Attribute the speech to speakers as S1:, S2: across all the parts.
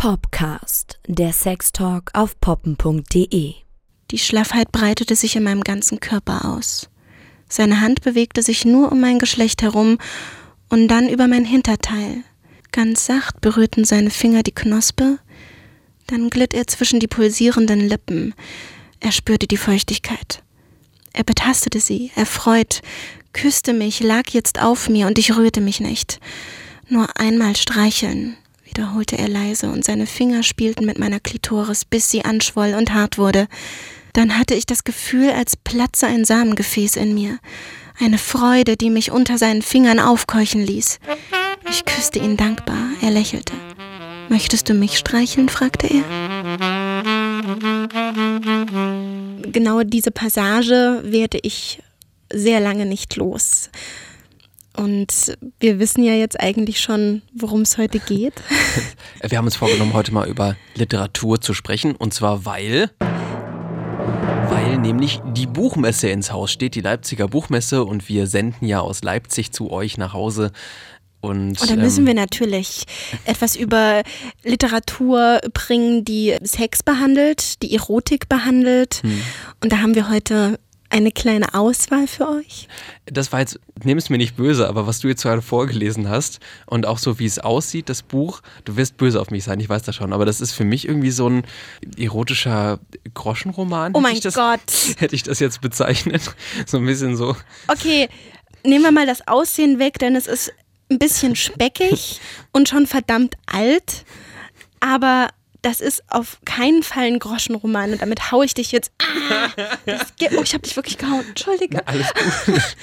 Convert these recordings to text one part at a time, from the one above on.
S1: Popcast, der Sextalk auf poppen.de.
S2: Die Schlaffheit breitete sich in meinem ganzen Körper aus. Seine Hand bewegte sich nur um mein Geschlecht herum und dann über mein Hinterteil. Ganz sacht berührten seine Finger die Knospe, dann glitt er zwischen die pulsierenden Lippen. Er spürte die Feuchtigkeit. Er betastete sie, erfreut, küsste mich, lag jetzt auf mir und ich rührte mich nicht. Nur einmal streicheln, wiederholte er leise, und seine Finger spielten mit meiner Klitoris, bis sie anschwoll und hart wurde. Dann hatte ich das Gefühl, als platze ein Samengefäß in mir. Eine Freude, die mich unter seinen Fingern aufkeuchen ließ. Ich küsste ihn dankbar. Er lächelte. Möchtest du mich streicheln? fragte er. Genau diese Passage werde ich sehr lange nicht los. Und wir wissen ja jetzt eigentlich schon, worum es heute geht.
S3: Wir haben uns vorgenommen, heute mal über Literatur zu sprechen. Und zwar weil weil nämlich die Buchmesse ins Haus steht, die Leipziger Buchmesse. Und wir senden ja aus Leipzig zu euch nach Hause. Und,
S2: Und dann müssen ähm, wir natürlich etwas über Literatur bringen, die Sex behandelt, die Erotik behandelt. Hm. Und da haben wir heute eine kleine Auswahl für euch?
S3: Das war jetzt, nimm es mir nicht böse, aber was du jetzt gerade vorgelesen hast und auch so wie es aussieht, das Buch, du wirst böse auf mich sein, ich weiß das schon, aber das ist für mich irgendwie so ein erotischer Groschenroman.
S2: Oh mein
S3: das,
S2: Gott.
S3: Hätte ich das jetzt bezeichnet. So ein bisschen so.
S2: Okay, nehmen wir mal das Aussehen weg, denn es ist ein bisschen speckig und schon verdammt alt. Aber das ist auf keinen Fall ein Groschenroman und damit haue ich dich jetzt. Ah, oh, ich habe dich wirklich gehauen. Entschuldige.
S3: alles gut.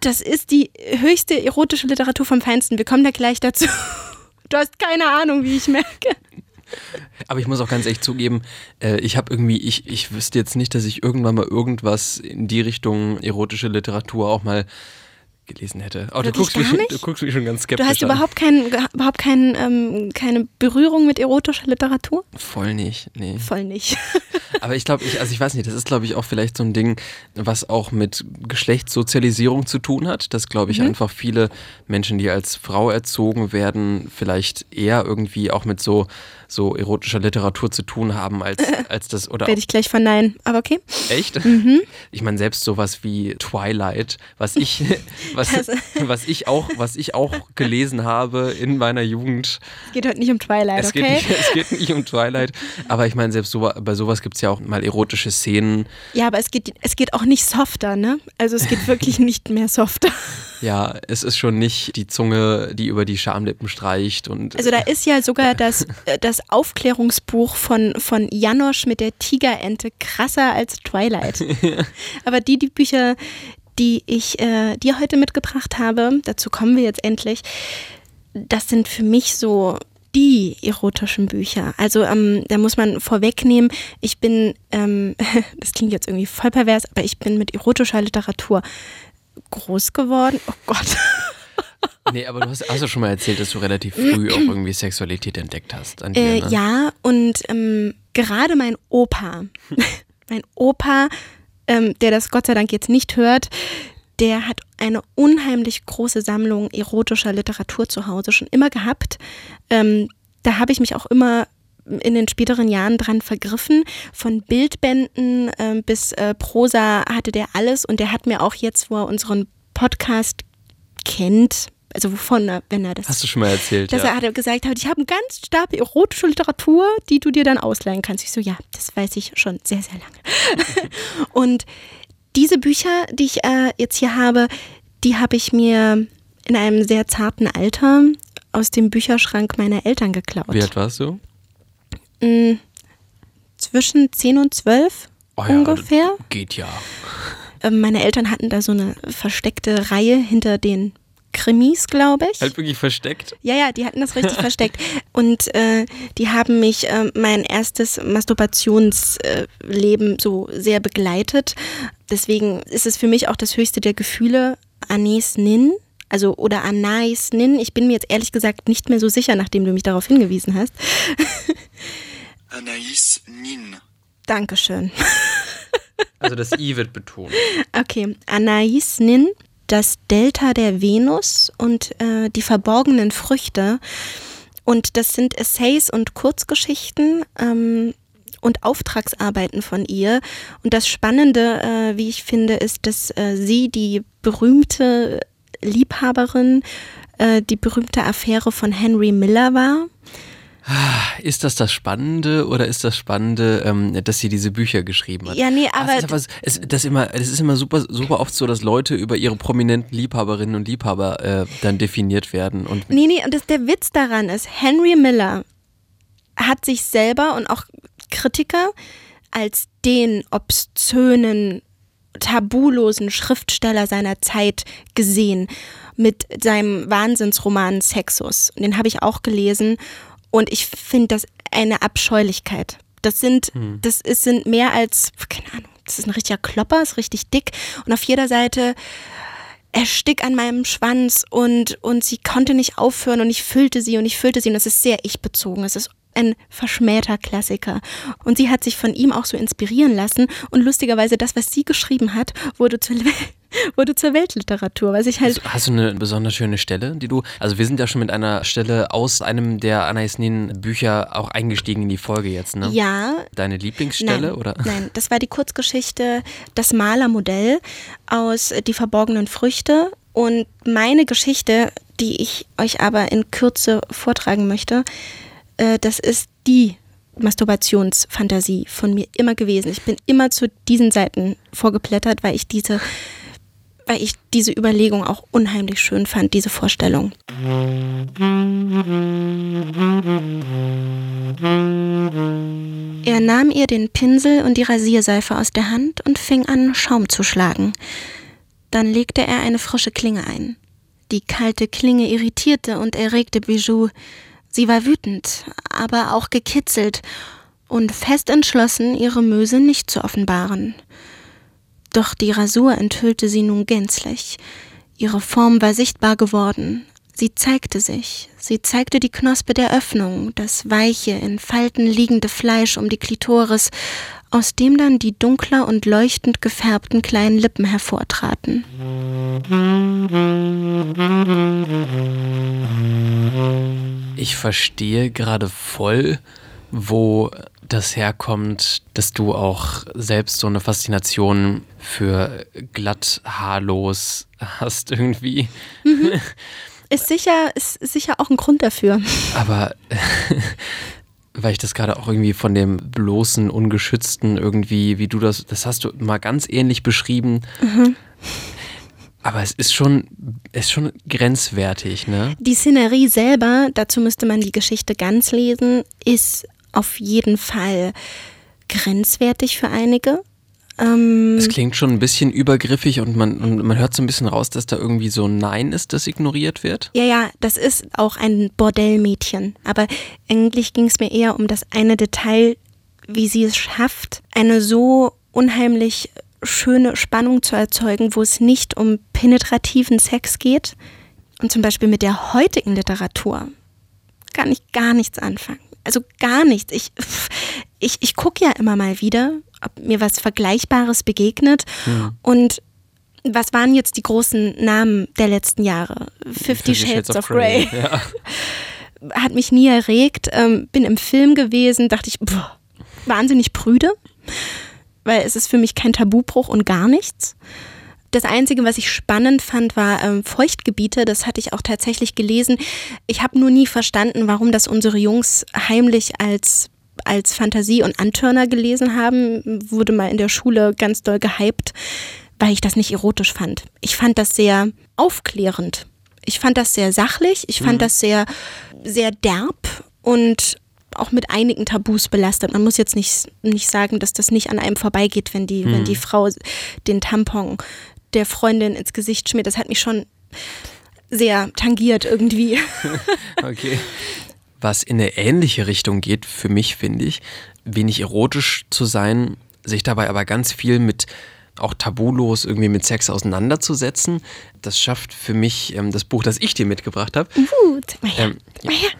S2: Das ist die höchste erotische Literatur vom Feinsten. Wir kommen da gleich dazu. Du hast keine Ahnung, wie ich merke.
S3: Aber ich muss auch ganz ehrlich zugeben, äh, ich habe irgendwie, ich, ich wüsste jetzt nicht, dass ich irgendwann mal irgendwas in die Richtung erotische Literatur auch mal gelesen hätte. Oh, du, guckst mich, du, guckst mich, schon ganz skeptisch
S2: Du hast an. überhaupt, kein, überhaupt kein, ähm, keine Berührung mit erotischer Literatur?
S3: Voll nicht, nee.
S2: Voll nicht.
S3: Aber ich glaube, ich, also ich weiß nicht, das ist glaube ich auch vielleicht so ein Ding, was auch mit Geschlechtssozialisierung zu tun hat, dass glaube ich mhm. einfach viele Menschen, die als Frau erzogen werden, vielleicht eher irgendwie auch mit so so erotischer Literatur zu tun haben als, als das oder
S2: werde ich gleich verneinen, aber okay.
S3: Echt? Mhm. Ich meine selbst sowas wie Twilight, was ich was, was ich auch was ich auch gelesen habe in meiner Jugend.
S2: Es geht heute nicht um Twilight,
S3: es
S2: okay?
S3: Geht nicht, es geht nicht um Twilight, aber ich meine selbst so, bei sowas gibt es ja auch mal erotische Szenen.
S2: Ja, aber es geht es geht auch nicht softer, ne? Also es geht wirklich nicht mehr softer.
S3: Ja, es ist schon nicht die Zunge, die über die Schamlippen streicht und.
S2: Also da ist ja sogar das, äh, das Aufklärungsbuch von, von Janosch mit der Tigerente krasser als Twilight. Aber die, die Bücher, die ich äh, dir heute mitgebracht habe, dazu kommen wir jetzt endlich, das sind für mich so die erotischen Bücher. Also ähm, da muss man vorwegnehmen, ich bin, ähm, das klingt jetzt irgendwie voll pervers, aber ich bin mit erotischer Literatur groß geworden. Oh Gott.
S3: Nee, aber du hast, hast du schon mal erzählt, dass du relativ früh auch irgendwie Sexualität entdeckt hast.
S2: Dir, äh, ne? Ja, und ähm, gerade mein Opa, mein Opa, ähm, der das Gott sei Dank jetzt nicht hört, der hat eine unheimlich große Sammlung erotischer Literatur zu Hause schon immer gehabt. Ähm, da habe ich mich auch immer in den späteren Jahren dran vergriffen. Von Bildbänden äh, bis äh, Prosa hatte der alles und der hat mir auch jetzt, wo er unseren Podcast kennt, also wovon, wenn er das.
S3: Hast du schon mal erzählt,
S2: dass
S3: ja.
S2: er hat gesagt hat, ich habe einen ganz Stapel erotische Literatur, die du dir dann ausleihen kannst. Ich so, ja, das weiß ich schon sehr, sehr lange. und diese Bücher, die ich äh, jetzt hier habe, die habe ich mir in einem sehr zarten Alter aus dem Bücherschrank meiner Eltern geklaut.
S3: Wie alt warst du?
S2: Mm, zwischen 10 und 12 oh ja, ungefähr.
S3: Geht ja.
S2: Ähm, meine Eltern hatten da so eine versteckte Reihe hinter den Krimis, glaube ich.
S3: Halt wirklich versteckt?
S2: Ja, ja, die hatten das richtig versteckt. Und äh, die haben mich äh, mein erstes Masturbationsleben äh, so sehr begleitet. Deswegen ist es für mich auch das höchste der Gefühle. Anis Nin, also oder Anais Nin. Ich bin mir jetzt ehrlich gesagt nicht mehr so sicher, nachdem du mich darauf hingewiesen hast.
S4: Anais Nin.
S2: Dankeschön.
S3: Also das I wird betont.
S2: Okay, Anais Nin das Delta der Venus und äh, die verborgenen Früchte. Und das sind Essays und Kurzgeschichten. Ähm, und Auftragsarbeiten von ihr. Und das Spannende, äh, wie ich finde, ist, dass äh, sie die berühmte Liebhaberin, äh, die berühmte Affäre von Henry Miller war.
S3: Ist das das Spannende oder ist das Spannende, ähm, dass sie diese Bücher geschrieben hat?
S2: Ja, nee, aber.
S3: Ach, das, ist, das, immer, das ist immer super, super oft so, dass Leute über ihre prominenten Liebhaberinnen und Liebhaber äh, dann definiert werden. Und
S2: nee, nee, und das, der Witz daran ist, Henry Miller hat sich selber und auch Kritiker als den obszönen, tabulosen Schriftsteller seiner Zeit gesehen mit seinem Wahnsinnsroman Sexus. Den habe ich auch gelesen und ich finde das eine Abscheulichkeit. Das sind, hm. das ist, sind mehr als, keine Ahnung, das ist ein richtiger Klopper, ist richtig dick und auf jeder Seite erstick an meinem Schwanz und, und sie konnte nicht aufhören und ich füllte sie und ich füllte sie und es ist sehr ich-bezogen. Es ist ein verschmähter Klassiker. Und sie hat sich von ihm auch so inspirieren lassen. Und lustigerweise, das, was sie geschrieben hat, wurde zur, wurde zur Weltliteratur. Was ich halt
S3: hast, hast, du eine besonders schöne Stelle, die du. Also, wir sind ja schon mit einer Stelle aus einem der Anais Nin Bücher auch eingestiegen in die Folge jetzt, ne?
S2: Ja.
S3: Deine Lieblingsstelle,
S2: nein,
S3: oder?
S2: Nein, das war die Kurzgeschichte Das Malermodell aus Die verborgenen Früchte. Und meine Geschichte, die ich euch aber in Kürze vortragen möchte, äh, das ist die Masturbationsfantasie von mir immer gewesen. Ich bin immer zu diesen Seiten vorgeblättert, weil ich diese, weil ich diese Überlegung auch unheimlich schön fand, diese Vorstellung. Er nahm ihr den Pinsel und die Rasierseife aus der Hand und fing an, Schaum zu schlagen. Dann legte er eine frische Klinge ein. Die kalte Klinge irritierte und erregte Bijou. Sie war wütend, aber auch gekitzelt und fest entschlossen, ihre Möse nicht zu offenbaren. Doch die Rasur enthüllte sie nun gänzlich. Ihre Form war sichtbar geworden. Sie zeigte sich. Sie zeigte die Knospe der Öffnung, das weiche, in Falten liegende Fleisch um die Klitoris, aus dem dann die dunkler und leuchtend gefärbten kleinen Lippen hervortraten.
S3: Ich verstehe gerade voll, wo das herkommt, dass du auch selbst so eine Faszination für glatt haarlos hast irgendwie.
S2: Mhm. Ist sicher, ist sicher auch ein Grund dafür.
S3: Aber weil ich das gerade auch irgendwie von dem bloßen, ungeschützten irgendwie, wie du das, das hast du mal ganz ähnlich beschrieben. Mhm. Aber es ist schon, ist schon grenzwertig, ne?
S2: Die Szenerie selber, dazu müsste man die Geschichte ganz lesen, ist auf jeden Fall grenzwertig für einige.
S3: Ähm, es klingt schon ein bisschen übergriffig und man, und man hört so ein bisschen raus, dass da irgendwie so ein Nein ist, das ignoriert wird.
S2: Ja, ja, das ist auch ein Bordellmädchen. Aber eigentlich ging es mir eher um das eine Detail, wie sie es schafft, eine so unheimlich schöne Spannung zu erzeugen, wo es nicht um penetrativen Sex geht. Und zum Beispiel mit der heutigen Literatur kann ich gar nichts anfangen. Also gar nichts. Ich, ich, ich gucke ja immer mal wieder, ob mir was Vergleichbares begegnet. Mhm. Und was waren jetzt die großen Namen der letzten Jahre? Fifty Shades, Shades, of Grey. Grey. Ja. Hat mich nie erregt. Ähm, bin im Film gewesen, dachte ich, boah, wahnsinnig prüde weil es ist für mich kein Tabubruch und gar nichts. Das Einzige, was ich spannend fand, war ähm, Feuchtgebiete. Das hatte ich auch tatsächlich gelesen. Ich habe nur nie verstanden, warum das unsere Jungs heimlich als als Fantasie und Antörner gelesen haben, wurde mal in der Schule ganz doll gehypt, weil ich das nicht erotisch fand. Ich fand das sehr aufklärend. Ich fand das sehr sachlich, ich fand mhm. das sehr, sehr derb und auch mit einigen Tabus belastet. Man muss jetzt nicht, nicht sagen, dass das nicht an einem vorbeigeht, wenn die, hm. wenn die Frau den Tampon der Freundin ins Gesicht schmiert. Das hat mich schon sehr tangiert irgendwie.
S3: okay. Was in eine ähnliche Richtung geht, für mich finde ich, wenig erotisch zu sein, sich dabei aber ganz viel mit auch tabulos irgendwie mit Sex auseinanderzusetzen. Das schafft für mich ähm, das Buch, das ich dir mitgebracht habe.
S2: Uh, mal her, ähm, mal her.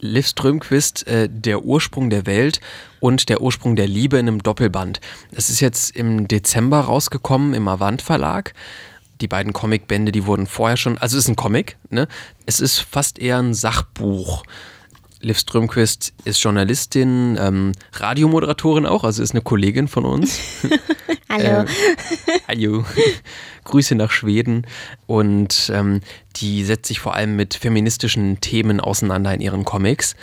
S3: Liv Strömquist, äh, Der Ursprung der Welt und Der Ursprung der Liebe in einem Doppelband. Das ist jetzt im Dezember rausgekommen im Avant Verlag. Die beiden Comicbände, die wurden vorher schon, also es ist ein Comic, ne? Es ist fast eher ein Sachbuch. Liv Strömquist ist Journalistin, ähm, Radiomoderatorin auch, also ist eine Kollegin von uns.
S2: Hallo.
S3: Äh, hallo. Grüße nach Schweden. Und ähm, die setzt sich vor allem mit feministischen Themen auseinander in ihren Comics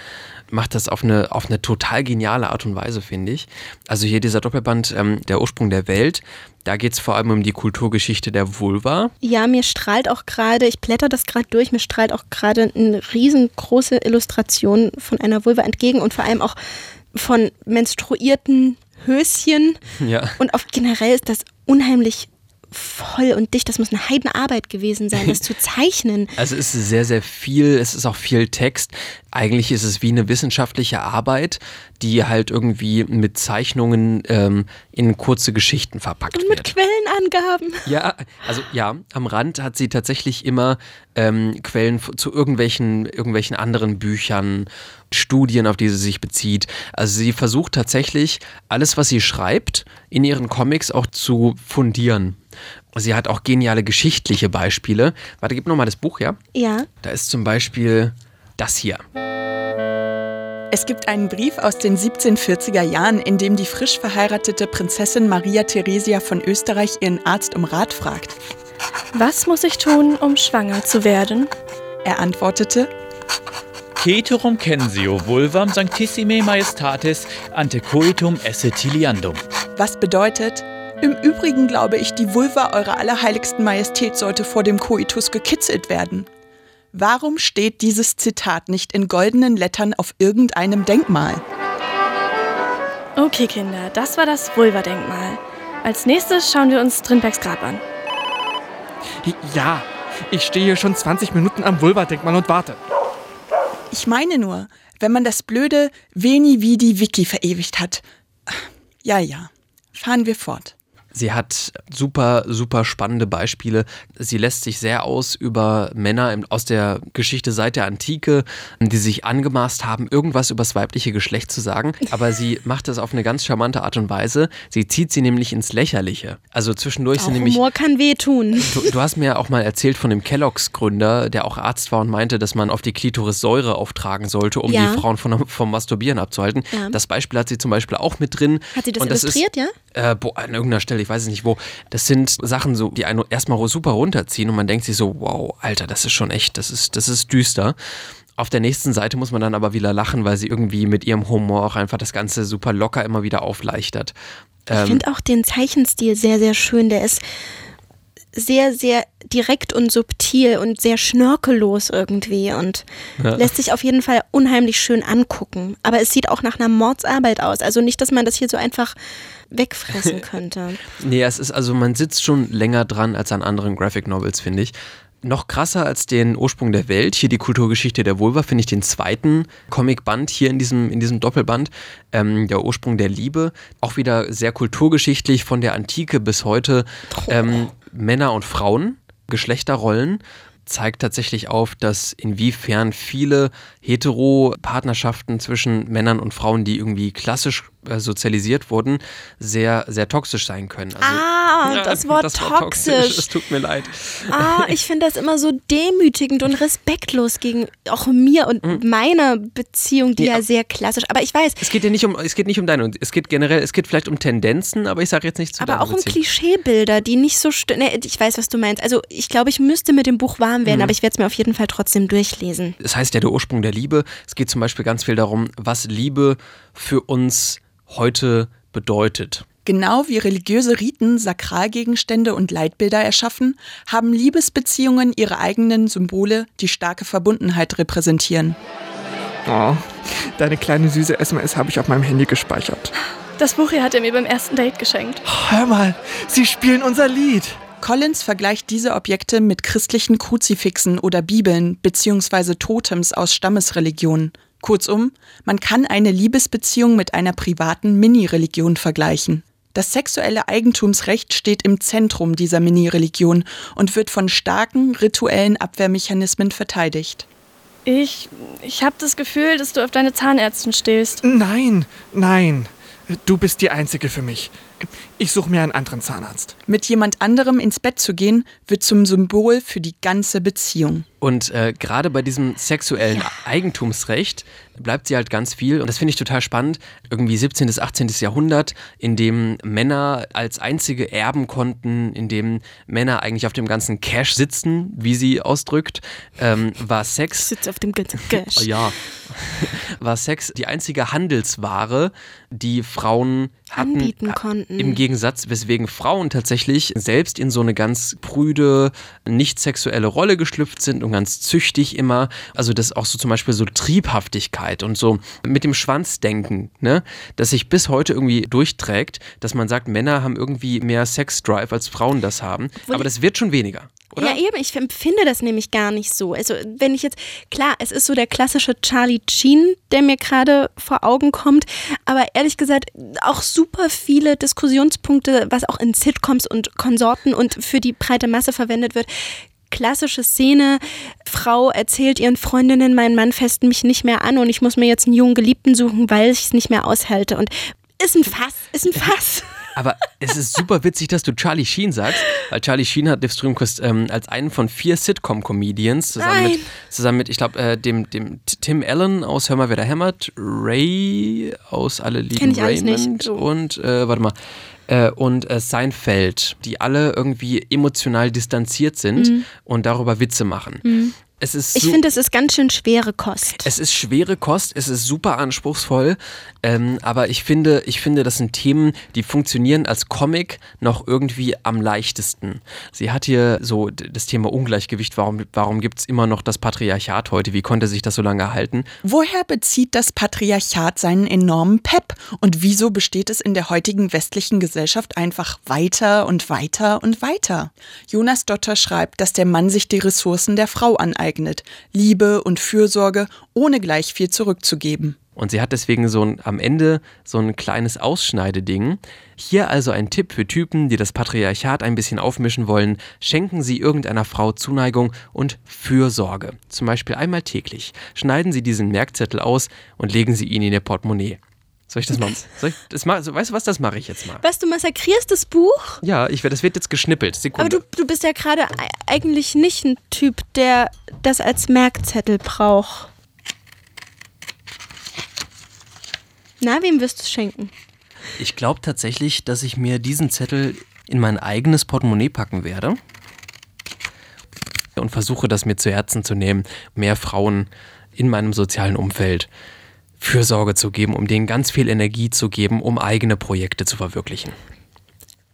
S3: macht das auf eine, auf eine total geniale Art und Weise, finde ich. Also hier dieser Doppelband, ähm, der Ursprung der Welt, da geht es vor allem um die Kulturgeschichte der Vulva.
S2: Ja, mir strahlt auch gerade, ich blätter das gerade durch, mir strahlt auch gerade eine riesengroße Illustration von einer Vulva entgegen und vor allem auch von menstruierten Höschen.
S3: Ja.
S2: Und auf generell ist das unheimlich voll und dicht. Das muss eine Heidenarbeit gewesen sein, das zu zeichnen.
S3: Also es ist sehr, sehr viel, es ist auch viel Text. Eigentlich ist es wie eine wissenschaftliche Arbeit, die halt irgendwie mit Zeichnungen ähm, in kurze Geschichten verpackt
S2: und mit
S3: wird.
S2: Quellenangaben.
S3: Ja, also ja, am Rand hat sie tatsächlich immer ähm, Quellen zu irgendwelchen, irgendwelchen anderen Büchern, Studien, auf die sie sich bezieht. Also sie versucht tatsächlich alles, was sie schreibt, in ihren Comics auch zu fundieren. Sie hat auch geniale geschichtliche Beispiele. Warte, gib nochmal das Buch, ja?
S2: Ja.
S3: Da ist zum Beispiel das hier.
S4: Es gibt einen Brief aus den 1740er Jahren, in dem die frisch verheiratete Prinzessin Maria Theresia von Österreich ihren Arzt um Rat fragt.
S5: Was muss ich tun, um schwanger zu werden?
S4: Er antwortete,
S6: Ceterum censio vulvam sanctissime majestatis ante coitum esse tiliandum.
S4: was bedeutet, im Übrigen glaube ich, die Vulva eurer allerheiligsten Majestät sollte vor dem Koitus gekitzelt werden. Warum steht dieses Zitat nicht in goldenen Lettern auf irgendeinem Denkmal?
S5: Okay, Kinder, das war das Vulva-Denkmal. Als nächstes schauen wir uns Strindbergs Grab an.
S7: Ja, ich stehe hier schon 20 Minuten am Vulva-Denkmal und warte.
S4: Ich meine nur, wenn man das blöde Veni Vidi Wiki verewigt hat. Ja, ja. Fahren wir fort.
S3: Sie hat super, super spannende Beispiele. Sie lässt sich sehr aus über Männer aus der Geschichte seit der Antike, die sich angemaßt haben, irgendwas über das weibliche Geschlecht zu sagen. Aber sie macht das auf eine ganz charmante Art und Weise. Sie zieht sie nämlich ins Lächerliche. Also zwischendurch
S2: Auch
S3: sind nämlich.
S2: Humor kann wehtun.
S3: Du, du hast mir auch mal erzählt von dem Kelloggs-Gründer, der auch Arzt war und meinte, dass man auf die Klitoris Säure auftragen sollte, um
S2: Ja.
S3: die Frauen von, vom Masturbieren abzuhalten.
S2: Ja.
S3: Das Beispiel hat sie zum Beispiel auch mit drin.
S2: Hat sie das
S3: Und ist-
S2: illustriert, ja?
S3: äh, boah, an irgendeiner Stelle, ich weiß es nicht wo. Das sind Sachen, so, die einen erstmal super runterziehen und man denkt sich so, wow, Alter, das ist schon echt, das ist, das ist düster. Auf der nächsten Seite muss man dann aber wieder lachen, weil sie irgendwie mit ihrem Humor auch einfach das Ganze super locker immer wieder aufleichtert.
S2: Ich
S3: Ähm,
S2: finde auch den Zeichenstil sehr, sehr schön. Der ist sehr, sehr direkt und subtil und sehr schnörkellos irgendwie und lässt sich auf jeden Fall unheimlich schön angucken. Aber es sieht auch nach einer Mordsarbeit aus. Also nicht, dass man das hier so einfach wegfressen könnte.
S3: Nee, es ist also, man sitzt schon länger dran als an anderen Graphic Novels, finde ich. Noch krasser als den Ursprung der Welt, hier die Kulturgeschichte der Vulva, finde ich den zweiten Comicband hier in diesem, in diesem Doppelband, ähm, der Ursprung der Liebe. Auch wieder sehr kulturgeschichtlich von der Antike bis heute. Ähm, Männer und Frauen, Geschlechterrollen zeigt tatsächlich auf, dass inwiefern viele Hetero-Partnerschaften zwischen Männern und Frauen, die irgendwie klassisch sozialisiert wurden, sehr, sehr toxisch sein können. Also,
S2: Ah,
S3: Ja,
S2: das Wort
S3: war
S2: toxisch.
S3: Es tut mir leid.
S2: Ah, ich finde das immer so demütigend und respektlos gegen auch mir und meiner Beziehung, die
S3: Ja.
S2: ja sehr klassisch. Aber ich weiß,
S3: Es geht ja nicht um, es geht nicht um deine, und es geht generell, es geht vielleicht um Tendenzen, aber ich sage jetzt nichts zu
S2: aber auch um. Klischeebilder, die nicht so nee, Ich weiß, was du meinst. Also ich glaube, ich müsste mit dem Buch warm
S3: Mhm.
S2: werden, aber ich werde es mir auf jeden Fall trotzdem durchlesen.
S3: Es heißt ja der Ursprung der Liebe. Es geht zum Beispiel ganz viel darum, was Liebe für uns heute bedeutet.
S4: Genau wie religiöse Riten Sakralgegenstände und Leitbilder erschaffen, haben Liebesbeziehungen ihre eigenen Symbole, die starke Verbundenheit repräsentieren.
S7: Oh, deine kleine süße SMS habe ich auf meinem Handy gespeichert.
S5: Das Buch hier hat er mir beim ersten Date geschenkt.
S7: Hör mal, sie spielen unser Lied.
S4: Collins vergleicht diese Objekte mit christlichen Kruzifixen oder Bibeln bzw. Totems aus Stammesreligionen. Kurzum, man kann eine Liebesbeziehung mit einer privaten Mini-Religion vergleichen. Das sexuelle Eigentumsrecht steht im Zentrum dieser Mini-Religion und wird von starken rituellen Abwehrmechanismen verteidigt.
S5: Ich, ich habe das Gefühl, dass du auf deine Zahnärztin stehst.
S7: Nein, nein, du bist die Einzige für mich. Ich suche mir einen anderen Zahnarzt.
S4: Mit jemand anderem ins Bett zu gehen, wird zum Symbol für die ganze Beziehung.
S3: Und äh, gerade bei diesem sexuellen Eigentumsrecht bleibt sie halt ganz viel. Und das finde ich total spannend. Irgendwie 17. bis 18. Jahrhundert, in dem Männer als einzige erben konnten, in dem Männer eigentlich auf dem ganzen Cash sitzen, wie sie ausdrückt, ähm, war Sex.
S2: Sitzt auf dem ganzen Cash.
S3: Oh, ja. war Sex die einzige Handelsware, die Frauen hatten,
S2: Anbieten konnten.
S3: Im Gegensatz, weswegen Frauen tatsächlich selbst in so eine ganz prüde, nicht sexuelle Rolle geschlüpft sind und ganz züchtig immer. Also das auch so zum Beispiel so Triebhaftigkeit und so mit dem Schwanzdenken, ne? das sich bis heute irgendwie durchträgt, dass man sagt, Männer haben irgendwie mehr Sexdrive als Frauen das haben. Aber das wird schon weniger. Oder?
S2: Ja, eben, ich empfinde das nämlich gar nicht so. Also, wenn ich jetzt, klar, es ist so der klassische Charlie Sheen, der mir gerade vor Augen kommt, aber ehrlich gesagt, auch super viele Diskussionspunkte, was auch in Sitcoms und Konsorten und für die breite Masse verwendet wird. Klassische Szene, Frau erzählt ihren Freundinnen, mein Mann fässt mich nicht mehr an und ich muss mir jetzt einen jungen Geliebten suchen, weil ich es nicht mehr aushalte. Und ist ein Fass, ist ein Fass.
S3: Aber es ist super witzig, dass du Charlie Sheen sagst, weil Charlie Sheen hat Liv Strömquist ähm, als einen von vier Sitcom-Comedians zusammen mit, zusammen mit, ich glaube, äh, dem, dem Tim Allen aus Hör mal, wer da hämmert, Ray aus Alle lieben. Raymond und, äh, warte mal, äh, und äh, Seinfeld, die alle irgendwie emotional distanziert sind und darüber Witze machen. Es ist
S2: Ich
S3: so-
S2: finde, es ist ganz schön schwere Kost.
S3: es ist schwere Kost, es ist super anspruchsvoll, ähm, aber ich finde, ich finde, das sind Themen, die funktionieren als Comic noch irgendwie am leichtesten. Sie hat hier so das Thema Ungleichgewicht, warum, warum gibt es immer noch das Patriarchat heute, wie konnte sich das so lange halten?
S4: Woher bezieht das Patriarchat seinen enormen Pep? Und wieso besteht es in der heutigen westlichen Gesellschaft einfach weiter und weiter und weiter? Jonas Dotter schreibt, dass der Mann sich die Ressourcen der Frau aneignet. Liebe und Fürsorge, ohne gleich viel zurückzugeben.
S3: Und sie hat deswegen so ein, am Ende so ein kleines Ausschneideding. Hier also ein Tipp für Typen, die das Patriarchat ein bisschen aufmischen wollen. Schenken Sie irgendeiner Frau Zuneigung und Fürsorge. Zum Beispiel einmal täglich. Schneiden Sie diesen Merkzettel aus und legen Sie ihn in Ihr Portemonnaie. Soll ich das mal? Soll ich das mal weißt du was, das mache ich jetzt mal.
S2: Was, du massakrierst das Buch?
S3: Ja, ich, das wird jetzt geschnippelt.
S2: Aber
S3: Sekunde.
S2: du, du bist ja gerade ei- eigentlich nicht ein Typ, der das als Merkzettel braucht. Na, wem wirst du es schenken?
S3: Ich glaube tatsächlich, dass ich mir diesen Zettel in mein eigenes Portemonnaie packen werde und versuche, das mir zu Herzen zu nehmen, mehr Frauen in meinem sozialen Umfeld Fürsorge zu geben, um denen ganz viel Energie zu geben, um eigene Projekte zu verwirklichen.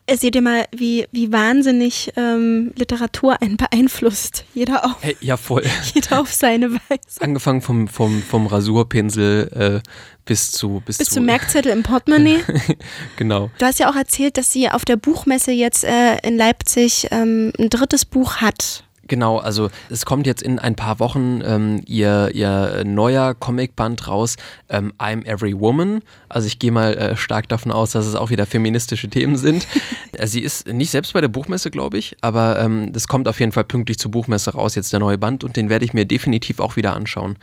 S2: Äh, Seht ihr mal, wie, wie wahnsinnig ähm, Literatur einen beeinflusst. Jeder auf,
S3: Hey, ja, voll.
S2: jeder auf seine Weise.
S3: Angefangen vom, vom, vom Rasurpinsel äh, bis zu. Bis,
S2: Bis
S3: zu,
S2: zum Merkzettel im Portemonnaie.
S3: Genau.
S2: Du hast ja auch erzählt, dass sie auf der Buchmesse jetzt äh, in Leipzig ähm, ein drittes Buch hat.
S3: Genau, also es kommt jetzt in ein paar Wochen ähm, ihr, ihr neuer Comicband raus, ähm, I'm Every Woman. Also ich gehe mal äh, stark davon aus, dass es auch wieder feministische Themen sind. Äh, Sie ist nicht selbst bei der Buchmesse, glaube ich, aber ähm, das kommt auf jeden Fall pünktlich zur Buchmesse raus, jetzt der neue Band und den werde ich mir definitiv auch wieder anschauen.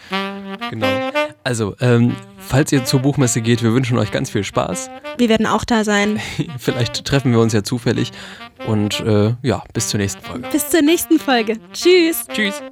S3: Genau. Also, ähm, falls ihr zur Buchmesse geht, wir wünschen euch ganz viel Spaß.
S2: Wir werden auch da sein.
S3: Vielleicht treffen wir uns ja zufällig und äh, ja, bis zur nächsten Folge.
S2: Bis zur nächsten Folge. Tschüss.
S3: Tschüss.